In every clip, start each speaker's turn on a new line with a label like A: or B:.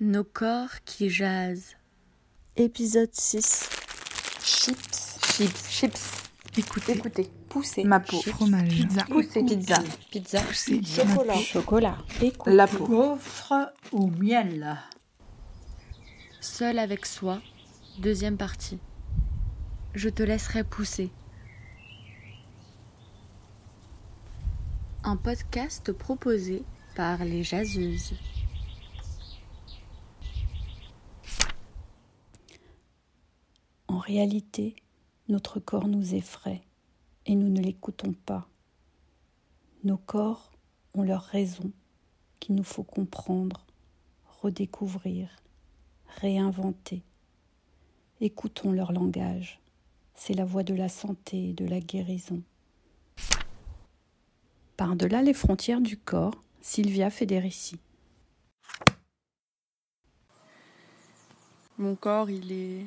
A: Nos corps qui jasent.
B: Épisode 6.
C: Chips.
D: Chips.
C: Chips.
D: Écoutez.
C: Écoutez. Pousser.
D: Ma peau.
E: Fromage.
D: Pizza.
C: Pousser.
D: Pizza.
C: Pizza. Chocolat. Chocolat. Écoute.
D: La peau.
F: Gaufre ou miel
A: Seul avec soi. Deuxième partie. Je te laisserai pousser. Un podcast proposé par les jaseuses.
B: Réalité, notre corps nous effraie et nous ne l'écoutons pas. Nos corps ont leur raison qu'il nous faut comprendre, redécouvrir, réinventer. Écoutons leur langage. C'est la voix de la santé et de la guérison. Par-delà les frontières du corps, Sylvia Federici.
G: Mon corps, il est.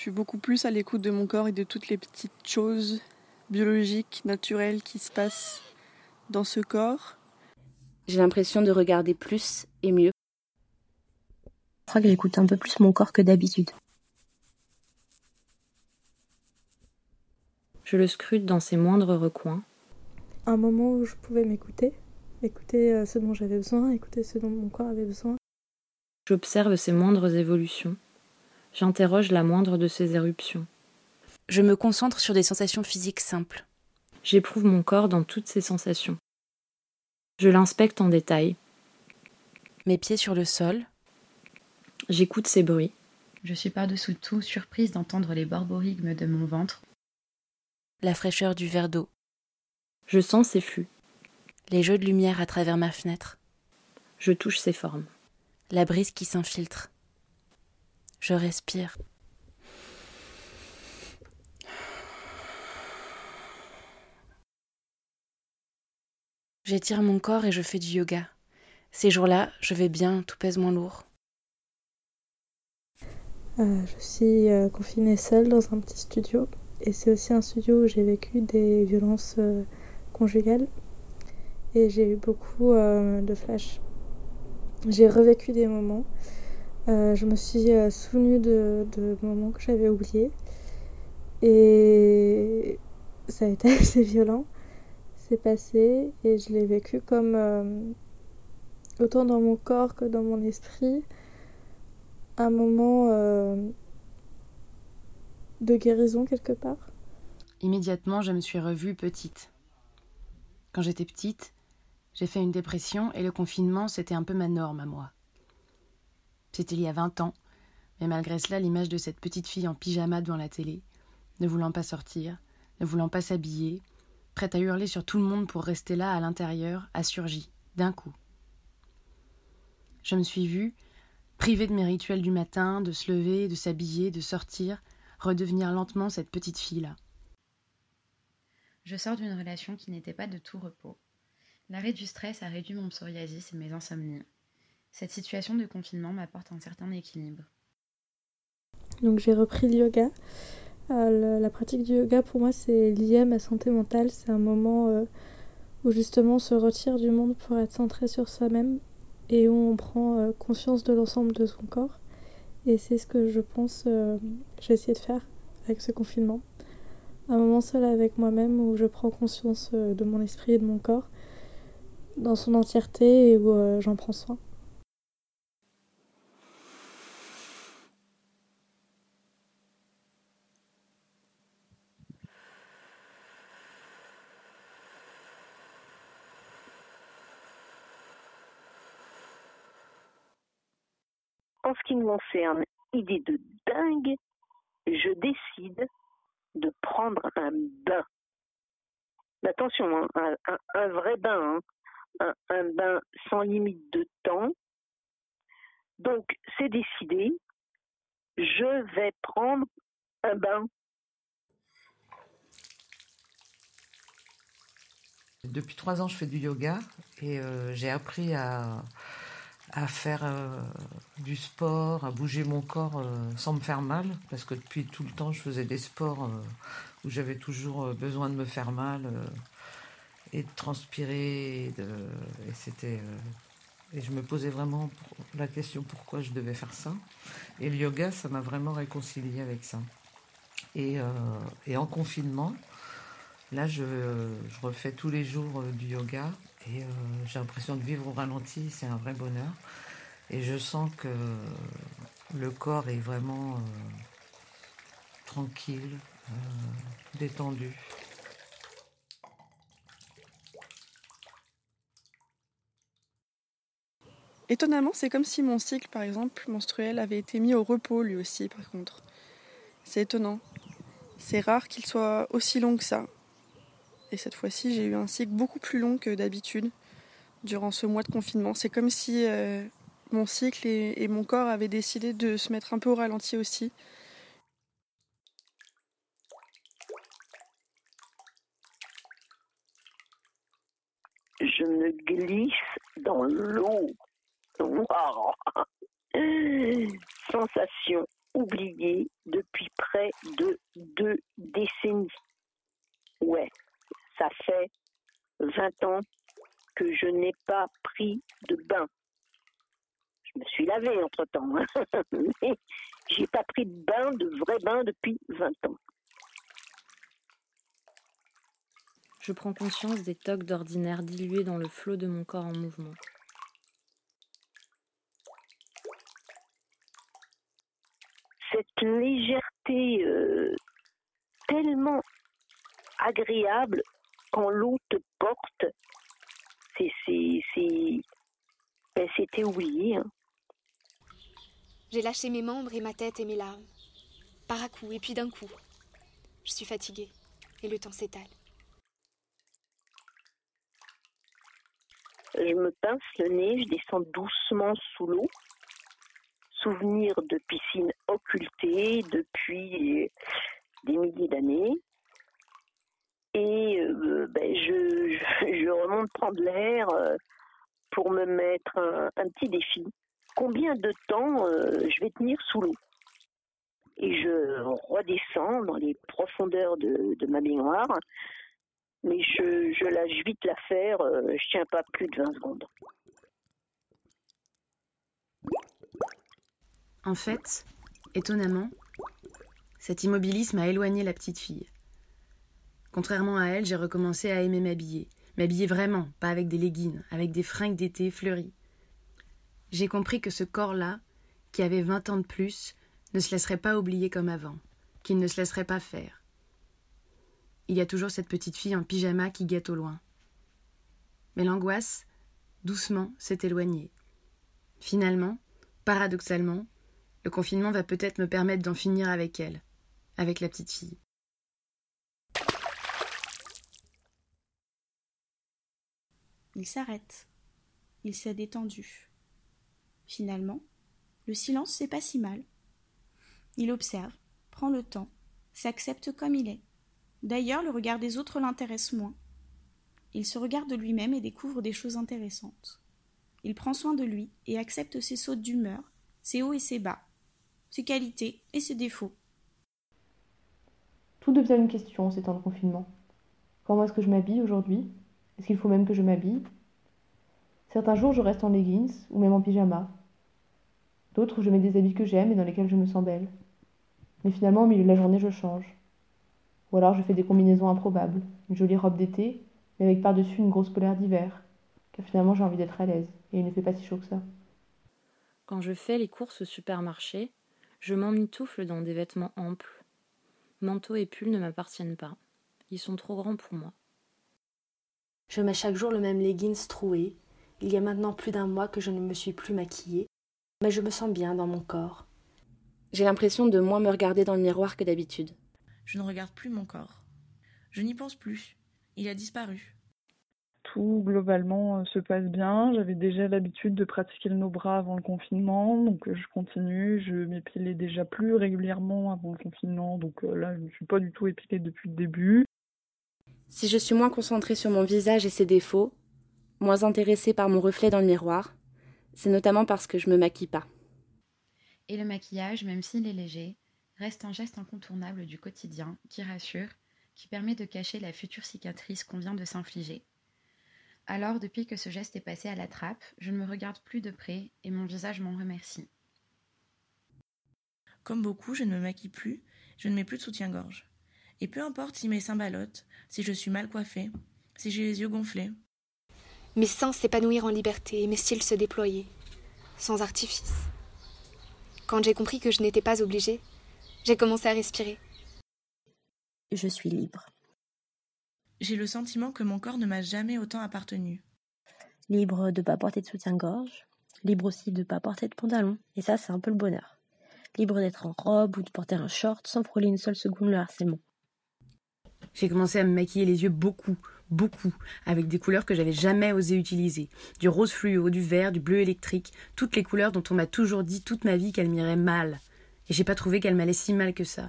G: Je suis beaucoup plus à l'écoute de mon corps et de toutes les petites choses biologiques, naturelles qui se passent dans ce corps.
H: J'ai l'impression de regarder plus et mieux.
I: Je crois que j'écoute un peu plus mon corps que d'habitude.
H: Je le scrute dans ses moindres recoins.
J: Un moment où je pouvais m'écouter, écouter euh, ce dont j'avais besoin, écouter ce dont mon corps avait besoin.
H: J'observe ses moindres évolutions. J'interroge la moindre de ses éruptions.
K: Je me concentre sur des sensations physiques simples.
H: J'éprouve mon corps dans toutes ses sensations. Je l'inspecte en détail.
K: Mes pieds sur le sol.
H: J'écoute ses bruits.
L: Je suis par-dessous tout surprise d'entendre les borborigmes de mon ventre.
K: La fraîcheur du verre d'eau.
H: Je sens ses flux.
K: Les jeux de lumière à travers ma fenêtre.
H: Je touche ses formes.
K: La brise qui s'infiltre. Je respire. J'étire mon corps et je fais du yoga. Ces jours-là, je vais bien, tout pèse moins lourd.
J: Euh, je suis euh, confinée seule dans un petit studio et c'est aussi un studio où j'ai vécu des violences euh, conjugales et j'ai eu beaucoup euh, de flashs. J'ai revécu des moments. Euh, je me suis euh, souvenue de, moments que j'avais oubliés et ça a été assez violent. C'est passé et je l'ai vécu comme euh, autant dans mon corps que dans mon esprit un moment de guérison quelque part.
M: Immédiatement, je me suis revue petite. Quand j'étais petite, j'ai fait une dépression et le confinement, c'était un peu ma norme à moi. C'était il y a 20 ans, mais malgré cela, l'image de cette petite fille en pyjama devant la télé, ne voulant pas sortir, ne voulant pas s'habiller, prête à hurler sur tout le monde pour rester là à l'intérieur, a surgi, d'un coup. Je me suis vue, privée de mes rituels du matin, de se lever, de s'habiller, de sortir, redevenir lentement cette petite fille-là.
L: Je sors d'une relation qui n'était pas de tout repos. L'arrêt du stress a réduit mon psoriasis et mes insomnies. Cette situation de confinement m'apporte un certain équilibre.
J: Donc j'ai repris le yoga. Euh, la, pratique du yoga pour moi c'est lié à ma santé mentale. C'est un moment euh, où justement on se retire du monde pour être centré sur soi-même et où on prend euh, conscience de l'ensemble de son corps. Et c'est ce que je pense j'ai essayé de faire avec ce confinement. Un moment seul avec moi-même où je prends conscience de mon esprit et de mon corps dans son entièreté et où j'en prends soin.
N: Qui me concerne, idée de dingue, je décide de prendre un bain. Attention, hein, un, vrai bain, hein. un, un bain sans limite de temps. Donc, c'est décidé, je vais prendre un bain.
E: Depuis trois ans, je fais du yoga et euh, j'ai appris à, à faire euh, du sport, à bouger mon corps euh, sans me faire mal, parce que depuis tout le temps, je faisais des sports euh, où j'avais toujours besoin de me faire mal et de transpirer, et, c'était Et je me posais vraiment la question pourquoi je devais faire ça? Et le yoga, ça m'a vraiment réconcilié avec ça. Et, en confinement, là, je, refais tous les jours du yoga et j'ai l'impression de vivre au ralenti. C'est un vrai bonheur. Et je sens que le corps est vraiment tranquille, détendu.
G: Étonnamment, c'est comme si mon cycle, par exemple, menstruel, avait été mis au repos lui aussi, par contre. C'est étonnant. C'est rare qu'il soit aussi long que ça. Et cette fois-ci, j'ai eu un cycle beaucoup plus long que d'habitude durant ce mois de confinement. C'est comme si euh, mon cycle et, mon corps avaient décidé de se mettre un peu au ralenti aussi.
N: Je me glisse dans l'eau. Wow. Sensation oubliée depuis près de deux décennies. Ouais, ça fait 20 ans que je n'ai pas pris de bain. Je me suis lavée entre temps, hein. mais j'ai pas pris de bain, de vrai bain depuis 20 ans.
H: Je prends conscience des tocs d'ordinaire dilués dans le flot de mon corps en mouvement.
N: cette légèreté euh, tellement agréable quand l'eau te porte, c'est, ben, c'était oublié. Hein.
D: J'ai lâché mes membres et ma tête et mes larmes. Par à coup, et puis d'un coup. Je suis fatiguée, et le temps s'étale.
N: Je me pince le nez, je descends doucement sous l'eau souvenirs de piscines occultées depuis des milliers d'années. Et euh, ben, je, je, remonte prendre l'air euh, pour me mettre un, petit défi. Combien de temps euh, je vais tenir sous l'eau? Et je redescends dans les profondeurs de, ma baignoire, mais je, je lâche vite l'affaire, je tiens pas plus de 20 secondes.
M: En fait, étonnamment, cet immobilisme a éloigné la petite fille. Contrairement à elle, j'ai recommencé à aimer m'habiller. M'habiller vraiment, pas avec des leggings, avec des fringues d'été fleuries. J'ai compris que ce corps-là, qui avait vingt ans de plus, ne se laisserait pas oublier comme avant, qu'il ne se laisserait pas faire. Il y a toujours cette petite fille en pyjama qui guette au loin. Mais l'angoisse, doucement, s'est éloignée. Finalement, paradoxalement, le confinement va peut-être me permettre d'en finir avec elle, avec la petite fille.
O: Il s'arrête. Il s'est détendu. Finalement, le silence, c'est pas si mal. Il observe, prend le temps, s'accepte comme il est. D'ailleurs, le regard des autres l'intéresse moins. Il se regarde lui-même et découvre des choses intéressantes. Il prend soin de lui et accepte ses sautes d'humeur, ses hauts et ses bas, ses qualités et ses défauts.
P: Tout devient une question ces temps de confinement. Comment est-ce que je m'habille aujourd'hui? Est-ce qu'il faut même que je m'habille? Certains jours, je reste en leggings ou même en pyjama. D'autres, je mets des habits que j'aime et dans lesquels je me sens belle. Mais finalement, au milieu de la journée, je change. Ou alors, je fais des combinaisons improbables. Une jolie robe d'été, mais avec par-dessus une grosse polaire d'hiver. Car finalement, j'ai envie d'être à l'aise et il ne fait pas si chaud que ça.
H: Quand je fais les courses au supermarché, je m'emmitoufle dans des vêtements amples. Manteau et pull ne m'appartiennent pas. Ils sont trop grands pour moi.
I: Je mets chaque jour le même leggings troué. Il y a maintenant plus d'un mois que je ne me suis plus maquillée, mais je me sens bien dans mon corps. J'ai l'impression de moins me regarder dans le miroir que d'habitude.
Q: Je ne regarde plus mon corps. Je n'y pense plus. Il a disparu
R: tout globalement euh, se passe bien. J'avais déjà l'habitude de pratiquer le no bras avant le confinement, donc euh, je continue. Je m'épilais déjà plus régulièrement avant le confinement, donc euh, là je ne me suis pas du tout épilée depuis le début.
I: Si je suis moins concentrée sur mon visage et ses défauts, moins intéressée par mon reflet dans le miroir, c'est notamment parce que je me maquille pas.
L: Et le maquillage, même s'il est léger, reste un geste incontournable du quotidien qui rassure, qui permet de cacher la future cicatrice qu'on vient de s'infliger Alors, depuis que ce geste est passé à la trappe, je ne me regarde plus de près et mon visage m'en remercie.
Q: Comme beaucoup, je ne me maquille plus, je ne mets plus de soutien-gorge. Et peu importe si mes seins ballottent, si je suis mal coiffée, si j'ai les yeux gonflés.
D: Mes seins s'épanouirent en liberté et mes cils se déployer, sans artifice. Quand j'ai compris que je n'étais pas obligée, j'ai commencé à respirer.
S: Je suis libre.
Q: J'ai le sentiment que mon corps ne m'a jamais autant appartenu.
S: Libre de ne pas porter de soutien-gorge, libre aussi de ne pas porter de pantalon, et ça c'est un peu le bonheur. Libre d'être en robe ou de porter un short sans frôler une seule seconde le harcèlement.
K: J'ai commencé à me maquiller les yeux beaucoup, beaucoup, avec des couleurs que j'avais jamais osé utiliser. Du rose fluo, du vert, du bleu électrique, toutes les couleurs dont on m'a toujours dit toute ma vie qu'elles m'iraient mal. Et j'ai pas trouvé qu'elles m'allaient si mal que ça.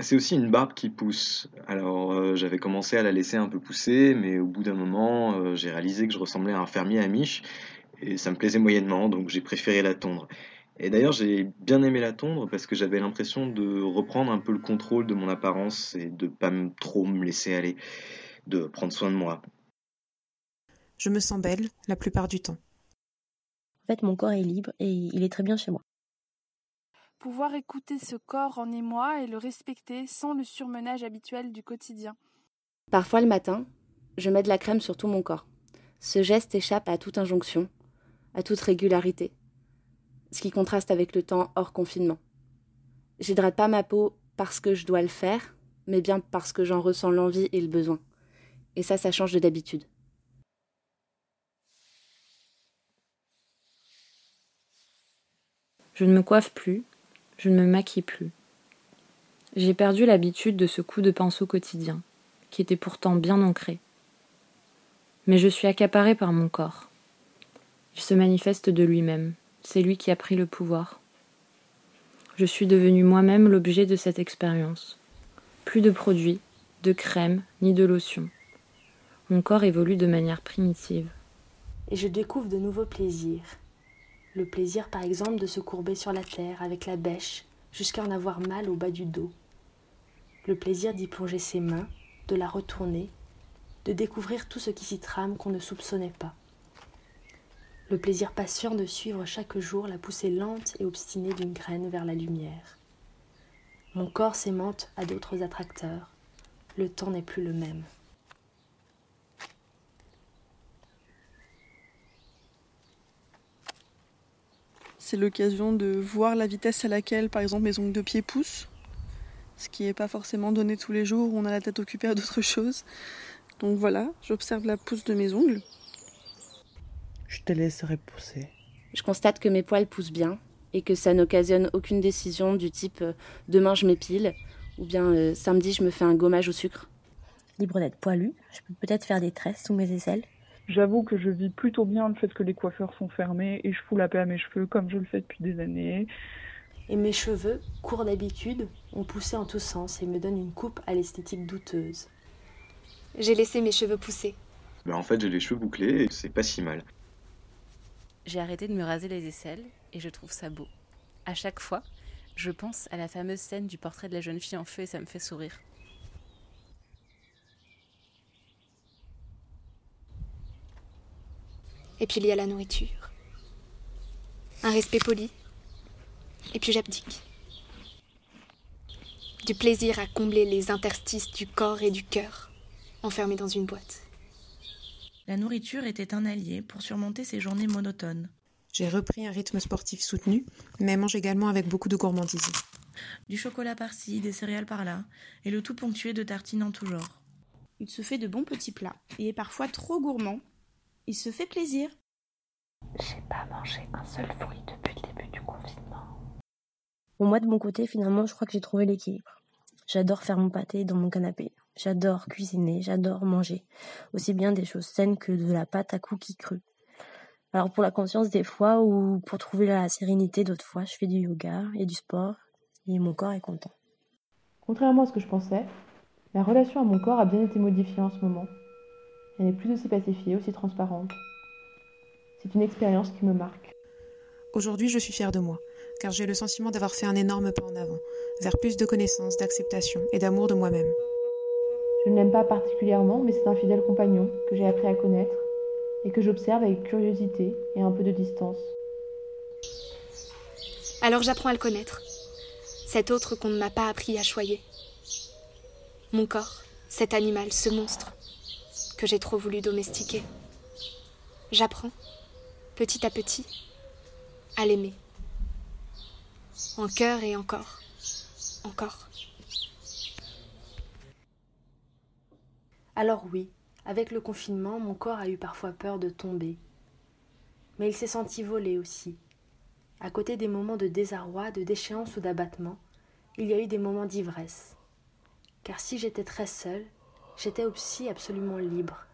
T: C'est aussi une barbe qui pousse. Alors euh, j'avais commencé à la laisser un peu pousser, mais au bout d'un moment, euh, j'ai réalisé que je ressemblais à un fermier à miche, et ça me plaisait moyennement, donc j'ai préféré la tondre. Et d'ailleurs, j'ai bien aimé la tondre parce que j'avais l'impression de reprendre un peu le contrôle de mon apparence et de pas trop me laisser aller, de prendre soin de moi.
U: Je me sens belle la plupart du temps.
S: En fait, mon corps est libre et il est très bien chez moi.
G: Pouvoir écouter ce corps en émoi et le respecter sans le surmenage habituel du quotidien.
I: Parfois le matin, je mets de la crème sur tout mon corps. Ce geste échappe à toute injonction, à toute régularité ce qui contraste avec le temps hors confinement. J'hydrate pas ma peau parce que je dois le faire, mais bien parce que j'en ressens l'envie et le besoin. Et ça, ça change de d'habitude.
H: Je ne me coiffe plus, je ne me maquille plus. J'ai perdu l'habitude de ce coup de pinceau quotidien, qui était pourtant bien ancré. Mais je suis accaparée par mon corps. Il se manifeste de lui-même, c'est lui qui a pris le pouvoir. Je suis devenue moi-même l'objet de cette expérience. Plus de produits, de crème, ni de lotion. Mon corps évolue de manière primitive.
I: Et je découvre de nouveaux plaisirs. Le plaisir, par exemple, de se courber sur la terre avec la bêche jusqu'à en avoir mal au bas du dos. Le plaisir d'y plonger ses mains, de la retourner, de découvrir tout ce qui s'y trame qu'on ne soupçonnait pas le plaisir patient de suivre chaque jour la poussée lente et obstinée d'une graine vers la lumière. Mon corps s'aimante à d'autres attracteurs. Le temps n'est plus le même.
G: C'est l'occasion de voir la vitesse à laquelle, par exemple, mes ongles de pied poussent, ce qui n'est pas forcément donné tous les jours où on a la tête occupée à d'autres choses. Donc voilà, j'observe la pousse de mes ongles.
V: Je te laisserai pousser.
I: Je constate que mes poils poussent bien et que ça n'occasionne aucune décision du type euh, demain je m'épile ou bien euh, samedi je me fais un gommage au sucre.
S: Libre d'être poilu, je peux peut-être faire des tresses sous mes aisselles.
R: J'avoue que je vis plutôt bien le fait que les coiffeurs sont fermés et je fous la paix à mes cheveux comme je le fais depuis des années.
I: Et mes cheveux, courts d'habitude, ont poussé en tous sens et me donnent une coupe à l'esthétique douteuse.
D: J'ai laissé mes cheveux pousser.
T: Ben en fait, j'ai les cheveux bouclés et c'est pas si mal.
K: J'ai arrêté de me raser les aisselles et je trouve ça beau. À chaque fois, je pense à la fameuse scène du portrait de la jeune fille en feu et ça me fait sourire.
D: Et puis il y a la nourriture. Un respect poli. Et puis j'abdique. Du plaisir à combler les interstices du corps et du cœur, enfermés dans une boîte.
Q: La nourriture était un allié pour surmonter ces journées monotones.
U: J'ai repris un rythme sportif soutenu, mais mange également avec beaucoup de gourmandise.
Q: Du chocolat par-ci, des céréales par-là, et le tout ponctué de tartines en tout genre.
O: Il se fait de bons petits plats, et est parfois trop gourmand. Il se fait plaisir.
S: J'ai pas mangé un seul fruit depuis le début du confinement. moi, de mon côté, finalement, je crois que j'ai trouvé l'équilibre. J'adore faire mon pâté dans mon canapé. J'adore cuisiner, j'adore manger, aussi bien des choses saines que de la pâte à cookies crus. Alors pour la conscience des fois ou pour trouver la sérénité d'autres fois, je fais du yoga et du sport et mon corps est content.
P: Contrairement à ce que je pensais, ma relation à mon corps a bien été modifiée en ce moment. Elle n'est plus aussi pacifiée, aussi transparente. C'est une expérience qui me marque.
U: Aujourd'hui, je suis fière de moi, car j'ai le sentiment d'avoir fait un énorme pas en avant, vers plus de connaissances, d'acceptation et d'amour de moi-même.
P: Je ne l'aime pas particulièrement, mais c'est un fidèle compagnon que j'ai appris à connaître et que j'observe avec curiosité et un peu de distance.
D: Alors j'apprends à le connaître, cet autre qu'on ne m'a pas appris à choyer. Mon corps, cet animal, ce monstre, que j'ai trop voulu domestiquer. J'apprends, petit à petit, à l'aimer. En cœur et encore, encore.
I: Alors oui, avec le confinement, mon corps a eu parfois peur de tomber. Mais il s'est senti voler aussi. À côté des moments de désarroi, de déchéance ou d'abattement, il y a eu des moments d'ivresse. Car si j'étais très seule, j'étais aussi absolument libre.